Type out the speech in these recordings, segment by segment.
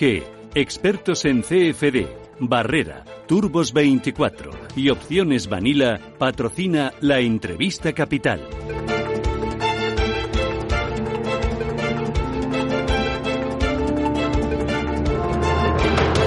IG, expertos en CFD, Barrera, Turbos 24 y Opciones Vanilla patrocina la entrevista capital.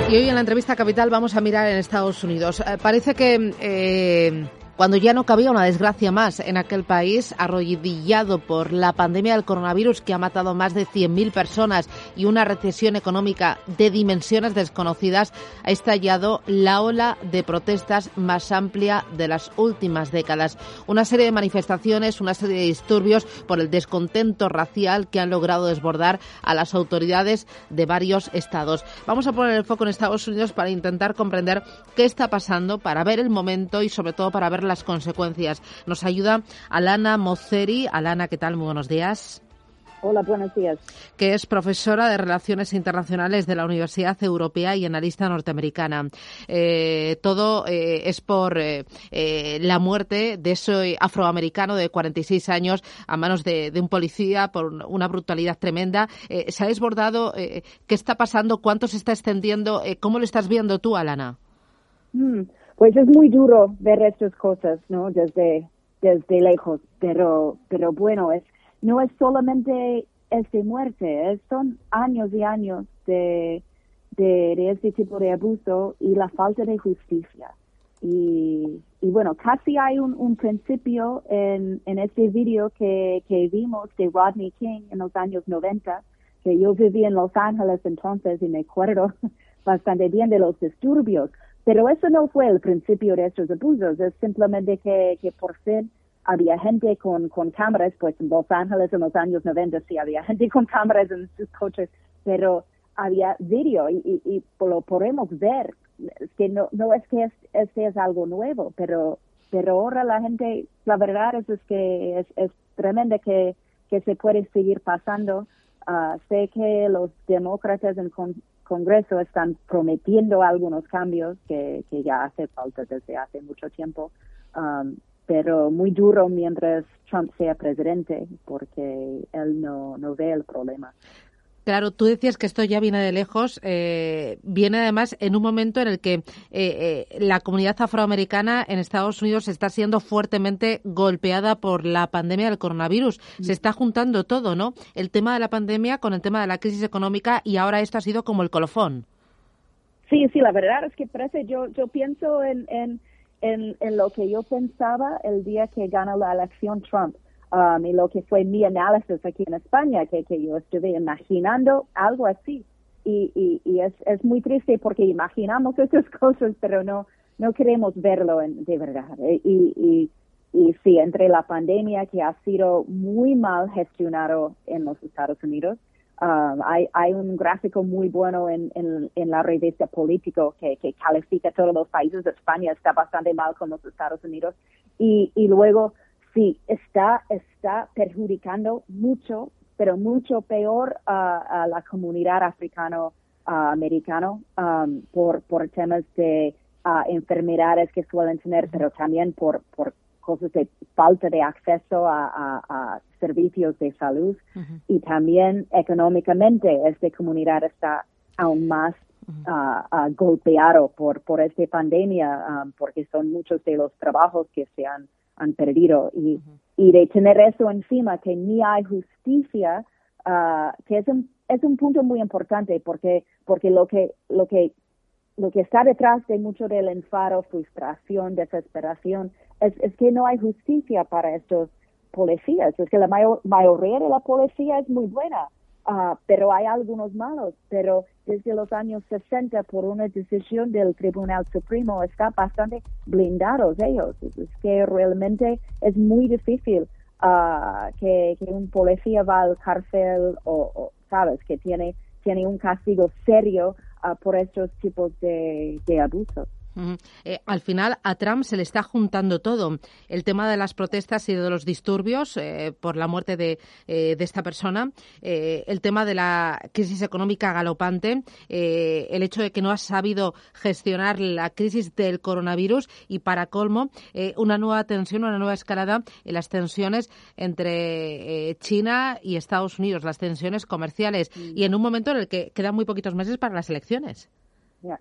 Y hoy en la entrevista capital vamos a mirar en Estados Unidos. Eh, parece que eh, cuando ya no cabía una desgracia más en aquel país, arrodillado por la pandemia del coronavirus que ha matado más de 100.000 personas y una recesión económica de dimensiones desconocidas, ha estallado la ola de protestas más amplia de las últimas décadas. Una serie de manifestaciones, una serie de disturbios por el descontento racial que han logrado desbordar a las autoridades de varios estados. Vamos a poner el foco en Estados Unidos para intentar comprender qué está pasando, para ver el momento y sobre todo para ver las consecuencias. Nos ayuda Alana Moceri. Alana, ¿qué tal? Muy buenos días. Hola, buenos días. Que es profesora de Relaciones Internacionales de la Universidad Europea y analista norteamericana. Eh, todo eh, es por eh, la muerte de ese afroamericano de 46 años a manos de, un policía por una brutalidad tremenda. ¿Se ha desbordado? ¿Qué está pasando? ¿Cuánto se está extendiendo? ¿Cómo lo estás viendo tú, Alana? Mm, pues es muy duro ver estas cosas, ¿no? Desde, desde lejos, pero, pero bueno, es, no es solamente este muerte, son años y años de, de, este tipo de abuso y la falta de justicia. Y, y bueno, casi hay un, un principio en, en este video que, que vimos de Rodney King en los años 90, que yo viví en Los Ángeles entonces y me acuerdo bastante bien de los disturbios. Pero eso no fue el principio de estos abusos, es simplemente que, que por fin había gente con, con cámaras, pues en Los Ángeles en los años 90 sí había gente con cámaras en sus coches, pero había vídeo y, y, lo podemos ver. Es que no, no es que este es algo nuevo, pero, pero ahora la gente, la verdad es, es que es, es tremendo que, que se puede seguir pasando. Uh, sé que los demócratas en, Congreso están prometiendo algunos cambios que, que ya hace falta desde hace mucho tiempo, um, pero muy duro mientras Trump sea presidente, porque él no, no ve el problema. Claro, tú decías que esto ya viene de lejos, eh, viene además en un momento en el que eh, eh, la comunidad afroamericana en Estados Unidos está siendo fuertemente golpeada por la pandemia del coronavirus. Mm. Se está juntando todo, ¿no? El tema de la pandemia con el tema de la crisis económica y ahora esto ha sido como el colofón. Sí, sí, la verdad es que parece, yo, yo pienso en, en, en, en lo que yo pensaba el día que gana la elección Trump um, y lo que fue mi análisis aquí en España, que, que yo estuve imaginando algo así. Y, y, y es, es muy triste porque imaginamos esas cosas, pero no, no queremos verlo de verdad. Eh, y, y, y sí, entre la pandemia que ha sido muy mal gestionado en los Estados Unidos, um, hay, hay un gráfico muy bueno en, en, en la revista Político que, que califica todos los países. España está bastante mal con los Estados Unidos. Y, y luego sí, está, está perjudicando mucho, pero mucho peor a, la comunidad africano-americano um, por, por temas de uh, enfermedades que suelen tener, pero también por, por cosas de falta de acceso a, servicios de salud. Y también económicamente esta comunidad está aún más uh, uh, golpeado por, por esta pandemia um, porque son muchos de los trabajos que se han han perdido y, y de tener eso encima que ni hay justicia uh, que es un es un punto muy importante porque porque lo que lo que lo que está detrás de mucho del enfado, frustración, desesperación, es, es que no hay justicia para estos policías. Es que la mayoría de la policía es muy buena, Uh, pero hay algunos malos, pero desde los años 60 por una decisión del Tribunal Supremo está bastante blindados ellos. Es que realmente es muy difícil uh, que, que, un policía va al cárcel o, sabes, que tiene, tiene un castigo serio uh, por estos tipos de, de abusos. Eh, al final a Trump se le está juntando todo. El tema de las protestas y de los disturbios eh, por la muerte de, eh, de esta persona, el tema de la crisis económica galopante, el hecho de que no ha sabido gestionar la crisis del coronavirus y, para colmo, una nueva tensión, una nueva escalada en las tensiones entre China y Estados Unidos, las tensiones comerciales, mm. y en un momento en el que quedan muy poquitos meses para las elecciones.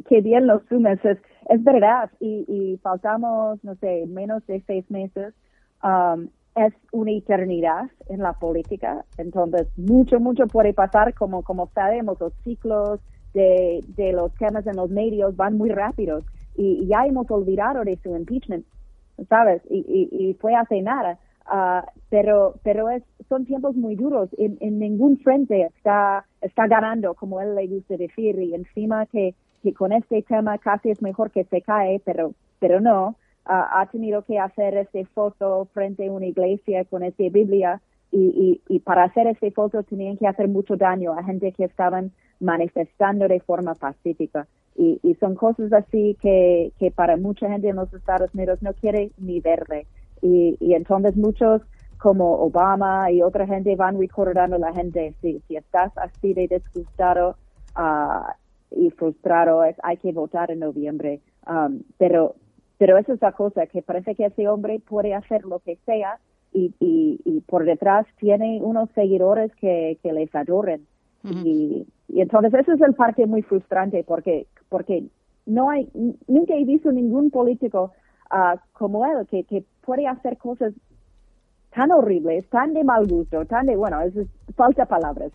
Qué bien lo sumes, es, verdad, y, y, faltamos, no sé, menos de seis meses. Um, es una eternidad en la política, entonces mucho, mucho puede pasar, como, como sabemos, los ciclos de, de los temas en los medios van muy rápidos y, ya hemos olvidado de su impeachment, ¿sabes? Y, y, y fue hace nada. Uh, pero pero es, son tiempos muy duros. En, en ningún frente está, está ganando, como él le gusta decir, y encima que que con este tema casi es mejor que se cae, pero, pero no. ha tenido que hacer esta foto frente a una iglesia con esta Biblia y, y, y para hacer esta foto tenían que hacer mucho daño a gente que estaban manifestando de forma pacífica. Y, y son cosas así que, que para mucha gente en los Estados Unidos no quiere ni verle. Y, y entonces muchos como Obama y otra gente van recordando a la gente, si, si estás así de disgustado, uh, y frustrado es hay que votar en noviembre. Um, pero, pero eso es la cosa, que parece que ese hombre puede hacer lo que sea y, y, y por detrás tiene unos seguidores que, que les adoren. y, y, entonces eso es el parte muy frustrante porque, porque no hay, nunca he visto ningún político uh, como él que, que puede hacer cosas tan horribles, tan de mal gusto, tan de, bueno, es, falta palabras.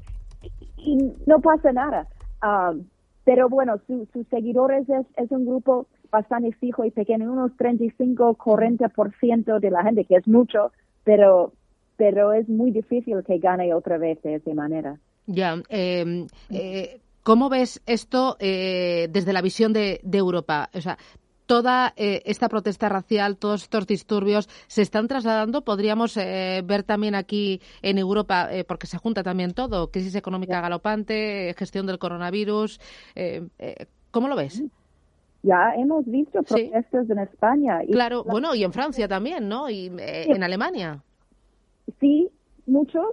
Y no pasa nada. Um, pero bueno, sus seguidores es, es un grupo bastante fijo y pequeño, unos 35-40% de la gente, que es mucho, pero, pero es muy difícil que gane otra vez de esa manera. Ya, eh, eh, ¿cómo ves esto eh, desde la visión de, de Europa? O sea, toda eh, esta protesta racial, todos estos disturbios se están trasladando. Podríamos eh, ver también aquí en Europa, eh, porque se junta también todo, crisis económica galopante, gestión del coronavirus. ¿Cómo lo ves? Ya hemos visto protestas en España. claro, bueno, y en Francia también, ¿no? Y en Alemania. Sí, muchos.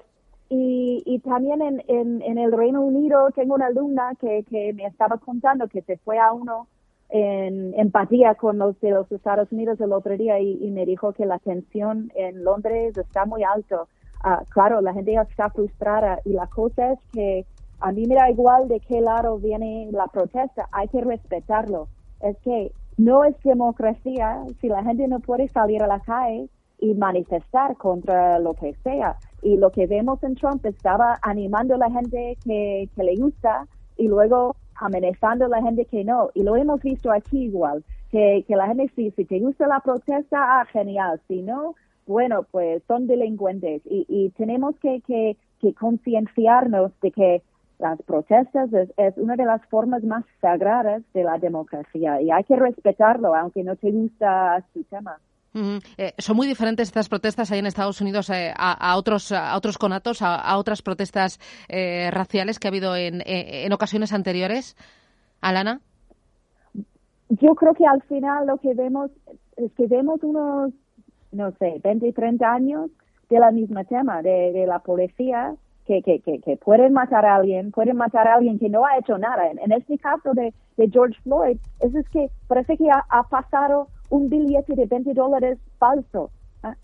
Y, y también en, en, en, el Reino Unido tengo una alumna que, que me estaba contando que se fue a uno en empatía con los de los Estados Unidos el otro día y, me dijo que la tensión en Londres está muy alto. Ah, claro, la gente está frustrada y la cosa es que a mí me da igual de qué lado viene la protesta, hay que respetarlo. Es que no es democracia si la gente no puede salir a la calle y manifestar contra lo que sea. Y lo que vemos en Trump estaba animando a la gente que, que le gusta y luego amenazando a la gente que no. Y lo hemos visto aquí igual, que, que la gente si, si te gusta la protesta, ah, genial. Si no, bueno, pues son delincuentes. Y, y tenemos que, que, que concienciarnos de que las protestas es, es, una de las formas más sagradas de la democracia y hay que respetarlo, aunque no te gusta su tema. Eh, son muy diferentes estas protestas ahí en Estados Unidos eh, a, otros conatos, a, otras protestas eh, raciales que ha habido en, ocasiones anteriores. Alana. Yo creo que al final lo que vemos es que vemos unos, no sé, 20, 30 años de la misma tema, de, la policía que, que, pueden matar a alguien, pueden matar a alguien que no ha hecho nada. En, este caso de, George Floyd, es, es que parece que ha pasado un billete de 20 dólares falso. ¿ah?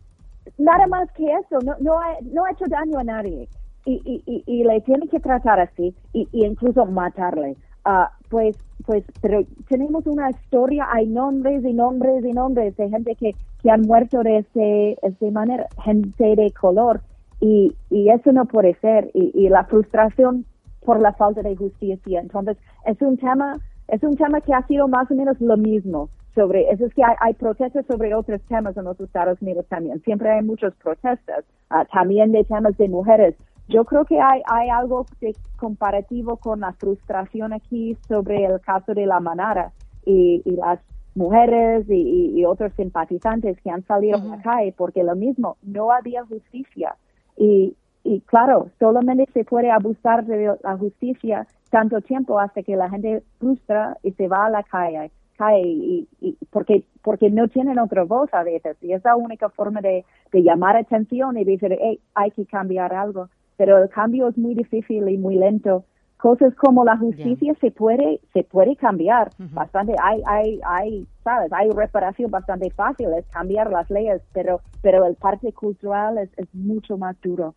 Nada más que eso, no, no, ha, no hecho daño a nadie. Y, y, le tiene que tratar así y, incluso matarle. Uh, pues, pues, pero tenemos una historia, hay nombres y nombres y nombres de gente que, que han muerto de ese, manera, gente de color. Y, y eso no puede ser. Y, y la frustración por la falta de justicia. Entonces, es un tema, es un tema que ha sido más o menos lo mismo sobre, eso es que hay, protestas sobre otros temas en los Estados Unidos también. Siempre hay muchas protestas, ah, también de temas de mujeres. Yo creo que hay, hay algo de comparativo con la frustración aquí sobre el caso de la manada y, y las mujeres y, y, otros simpatizantes que han salido a la calle porque lo mismo, no había justicia. Y, y claro, solamente se puede abusar de la justicia tanto tiempo hasta que la gente frustra y se va a la calle cae y, porque porque no tienen otra voz a veces. Y es la única forma de, de llamar atención y decir hey, hay que cambiar algo pero el cambio es muy difícil y muy lento. Cosas como la justicia se puede se puede cambiar bastante. Hay hay hay sabes hay reparación bastante fácil es cambiar las leyes pero pero el parte cultural es, es mucho más duro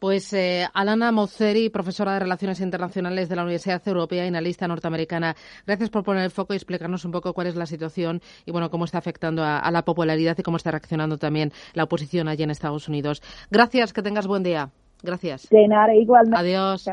pues eh, Alana Mozzeri, profesora de Relaciones Internacionales de la Universidad Europea y analista norteamericana, gracias por poner el foco y explicarnos un poco cuál es la situación y bueno cómo está afectando a, la popularidad y cómo está reaccionando también la oposición allí en Estados Unidos. Gracias, que tengas buen día. Gracias. De nada, igualmente. Adiós.